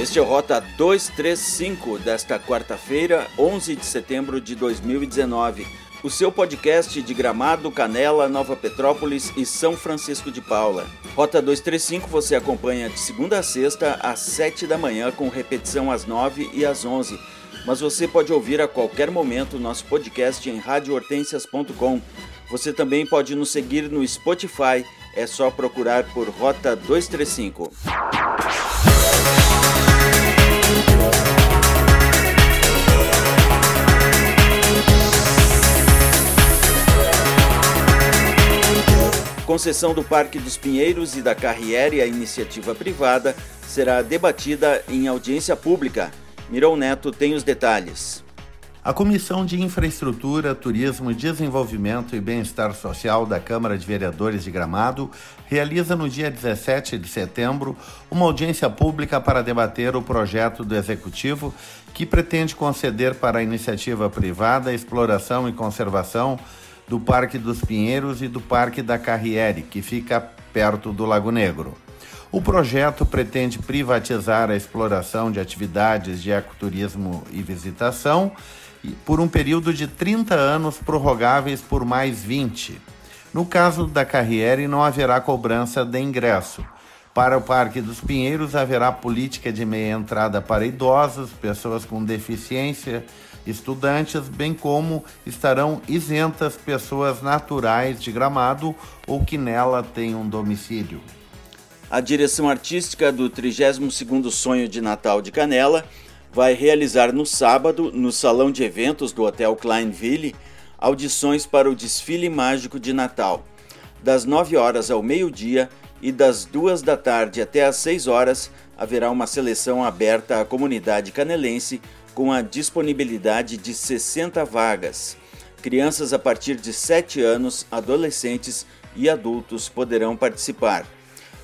Este é o Rota 235 desta quarta-feira, 11 de setembro de 2019. O seu podcast de Gramado, Canela, Nova Petrópolis e São Francisco de Paula. Rota 235 você acompanha de segunda a sexta às 7 da manhã, com repetição às 9 e às 11. Mas você pode ouvir a qualquer momento nosso podcast em radiohortensias.com. Você também pode nos seguir no Spotify, é só procurar por Rota 235. Concessão do Parque dos Pinheiros e da Carriere à iniciativa privada será debatida em audiência pública. Mirão Neto tem os detalhes. A Comissão de Infraestrutura, Turismo, Desenvolvimento e Bem-Estar Social da Câmara de Vereadores de Gramado realiza no dia 17 de setembro uma audiência pública para debater o projeto do Executivo que pretende conceder para a iniciativa privada a exploração e conservação do Parque dos Pinheiros e do Parque da Carriere, que fica perto do Lago Negro. O projeto pretende privatizar a exploração de atividades de ecoturismo e visitação por um período de 30 anos prorrogáveis por mais 20. No caso da Carriere, não haverá cobrança de ingresso. Para o Parque dos Pinheiros, haverá política de meia entrada para idosos, pessoas com deficiência, estudantes, bem como estarão isentas pessoas naturais de Gramado ou que nela tenham domicílio. A direção artística do 32º Sonho de Natal de Canela vai realizar no sábado, no salão de eventos do Hotel Kleinville, audições para o desfile mágico de Natal. Das 9 horas ao meio-dia e das 2 da tarde até às 6 horas haverá uma seleção aberta à comunidade canelense com a disponibilidade de 60 vagas. Crianças a partir de 7 anos, adolescentes e adultos poderão participar.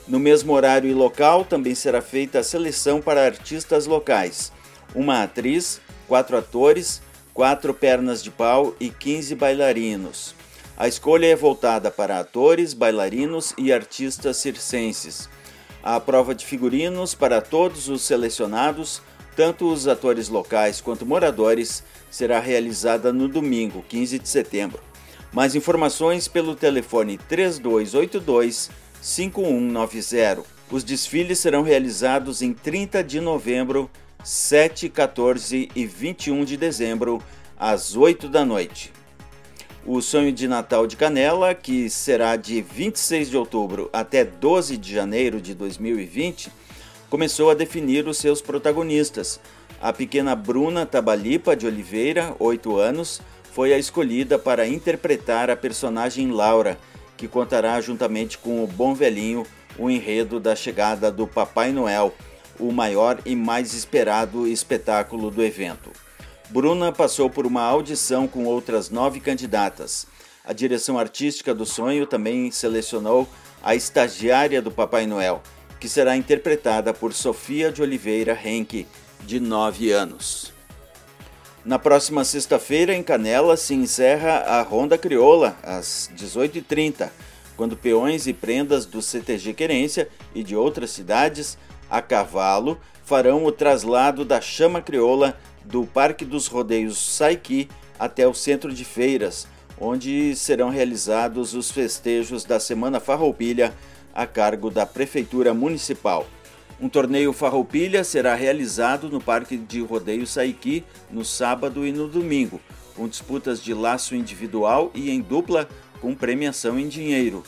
No mesmo horário e local também será feita a seleção para artistas locais uma atriz, quatro atores, quatro pernas de pau e 15 bailarinos. A escolha é voltada para atores, bailarinos e artistas circenses. A prova de figurinos para todos os selecionados, tanto os atores locais quanto moradores, será realizada no domingo, 15 de setembro. Mais informações pelo telefone 3282 5190. Os desfiles serão realizados em 30 de novembro 7, 14 e 21 de dezembro, às 8 da noite. O Sonho de Natal de Canela, que será de 26 de outubro até 12 de janeiro de 2020, começou a definir os seus protagonistas. A pequena Bruna Tabalipa de Oliveira, 8 anos, foi a escolhida para interpretar a personagem Laura, que contará juntamente com o Bom Velhinho o enredo da chegada do Papai Noel o maior e mais esperado espetáculo do evento. Bruna passou por uma audição com outras nove candidatas. A direção artística do sonho também selecionou a estagiária do Papai Noel, que será interpretada por Sofia de Oliveira Henke, de 9 anos. Na próxima sexta-feira, em Canela, se encerra a Ronda Crioula, às 18h30, quando peões e prendas do CTG Querência e de outras cidades a cavalo farão o traslado da chama crioula do Parque dos Rodeios Saiki até o centro de feiras, onde serão realizados os festejos da Semana Farroupilha a cargo da Prefeitura Municipal. Um torneio Farroupilha será realizado no Parque de Rodeio Saiki no sábado e no domingo, com disputas de laço individual e em dupla com premiação em dinheiro.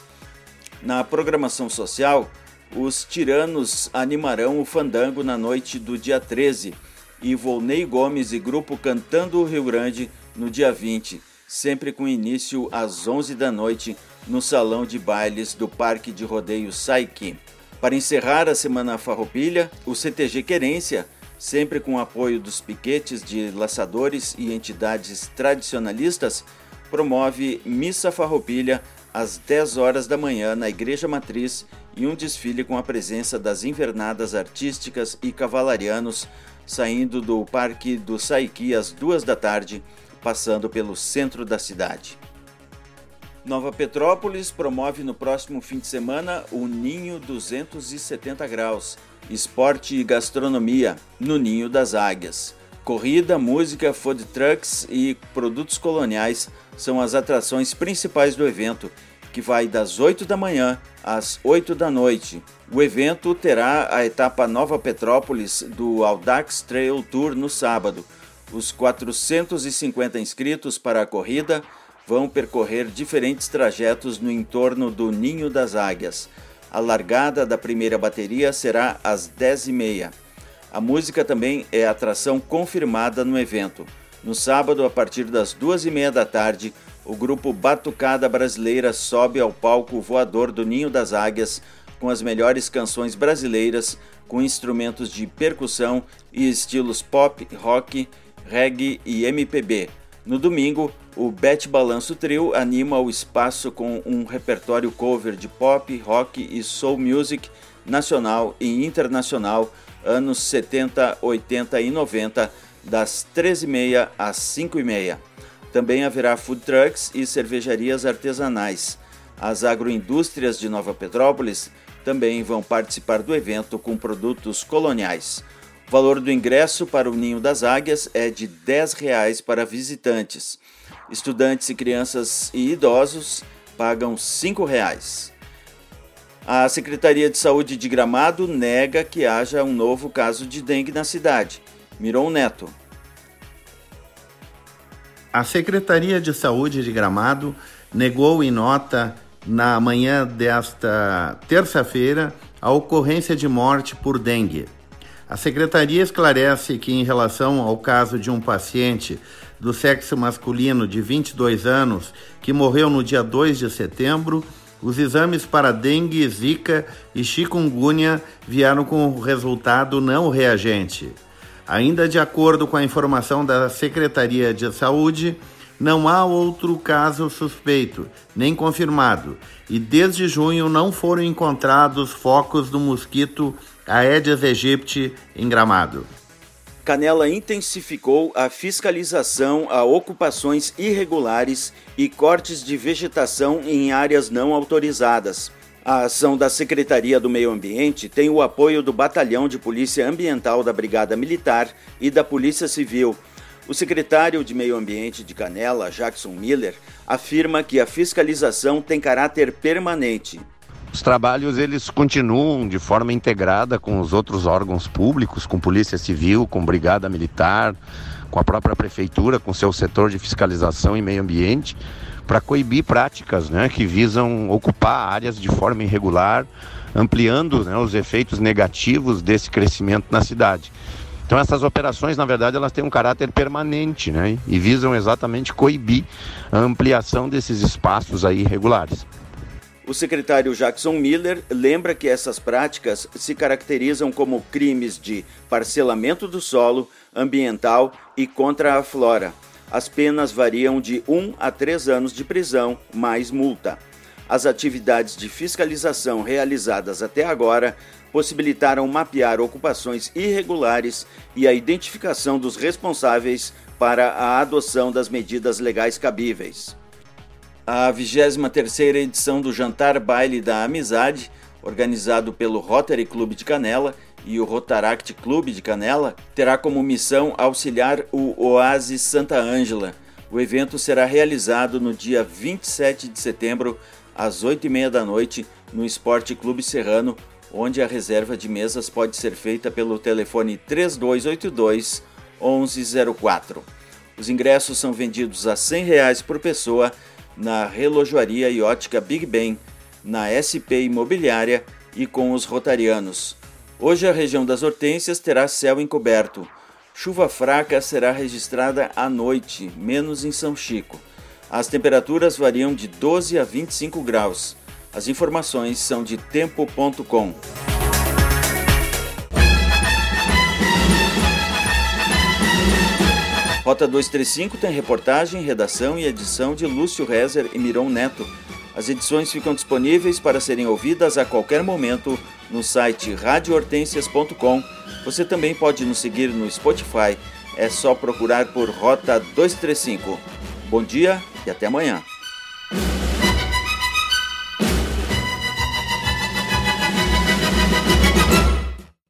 Na programação social, os tiranos animarão o fandango na noite do dia 13 e Volney Gomes e grupo Cantando o Rio Grande no dia 20, sempre com início às 11 da noite no salão de bailes do Parque de Rodeio Saiki. Para encerrar a Semana Farroupilha, o CTG Querência, sempre com apoio dos piquetes de laçadores e entidades tradicionalistas, promove Missa Farroupilha às 10 horas da manhã na Igreja Matriz e um desfile com a presença das invernadas artísticas e cavalarianos saindo do Parque do Saiki às duas da tarde, passando pelo centro da cidade. Nova Petrópolis promove no próximo fim de semana o Ninho 270 Graus, esporte e gastronomia no Ninho das Águias. Corrida, música, food trucks e produtos coloniais são as atrações principais do evento, que vai das 8 da manhã às 8 da noite. O evento terá a etapa Nova Petrópolis do Audax Trail Tour no sábado. Os 450 inscritos para a corrida vão percorrer diferentes trajetos no entorno do Ninho das Águias. A largada da primeira bateria será às 10h30. A música também é atração confirmada no evento. No sábado, a partir das duas e meia da tarde, o grupo Batucada Brasileira sobe ao palco voador do Ninho das Águias com as melhores canções brasileiras, com instrumentos de percussão e estilos pop, rock, reggae e MPB. No domingo, o Bet Balanço Trio anima o espaço com um repertório cover de pop, rock e soul music nacional e internacional anos 70, 80 e 90 das 13h30 às 5h30. Também haverá food trucks e cervejarias artesanais. As agroindústrias de Nova Petrópolis também vão participar do evento com produtos coloniais. O valor do ingresso para o Ninho das Águias é de R$ 10 para visitantes. Estudantes e crianças e idosos pagam 5 reais. A Secretaria de Saúde de Gramado nega que haja um novo caso de dengue na cidade. Miron Neto. A Secretaria de Saúde de Gramado negou em nota na manhã desta terça-feira a ocorrência de morte por dengue. A secretaria esclarece que, em relação ao caso de um paciente do sexo masculino de 22 anos que morreu no dia 2 de setembro, os exames para dengue, zika e chikungunya vieram com resultado não reagente. Ainda de acordo com a informação da Secretaria de Saúde, não há outro caso suspeito, nem confirmado, e desde junho não foram encontrados focos do mosquito Aedes aegypti em Gramado. Canela intensificou a fiscalização a ocupações irregulares e cortes de vegetação em áreas não autorizadas. A ação da Secretaria do Meio Ambiente tem o apoio do Batalhão de Polícia Ambiental da Brigada Militar e da Polícia Civil. O secretário de Meio Ambiente de Canela, Jackson Miller, afirma que a fiscalização tem caráter permanente. Os trabalhos eles continuam de forma integrada com os outros órgãos públicos, com Polícia Civil, com Brigada Militar, com a própria prefeitura, com seu setor de fiscalização e meio ambiente para coibir práticas né, que visam ocupar áreas de forma irregular, ampliando né, os efeitos negativos desse crescimento na cidade. Então essas operações, na verdade, elas têm um caráter permanente né, e visam exatamente coibir a ampliação desses espaços aí irregulares. O secretário Jackson Miller lembra que essas práticas se caracterizam como crimes de parcelamento do solo, ambiental e contra a flora. As penas variam de 1 a 3 anos de prisão, mais multa. As atividades de fiscalização realizadas até agora possibilitaram mapear ocupações irregulares e a identificação dos responsáveis para a adoção das medidas legais cabíveis. A 23ª edição do Jantar Baile da Amizade, organizado pelo Rotary Clube de Canela, e o Rotaract Clube de Canela terá como missão auxiliar o Oasis Santa Ângela. O evento será realizado no dia 27 de setembro, às 8h30 da noite, no Esporte Clube Serrano, onde a reserva de mesas pode ser feita pelo telefone 3282 1104. Os ingressos são vendidos a 100 reais por pessoa na Relojoaria e Ótica Big Ben, na SP Imobiliária e com os rotarianos. Hoje a região das Hortênsias terá céu encoberto. Chuva fraca será registrada à noite, menos em São Chico. As temperaturas variam de 12 a 25 graus. As informações são de tempo.com. Rota 235 tem reportagem, redação e edição de Lúcio Rezer e Miron Neto. As edições ficam disponíveis para serem ouvidas a qualquer momento no site radiohortensias.com. Você também pode nos seguir no Spotify. É só procurar por Rota 235. Bom dia e até amanhã.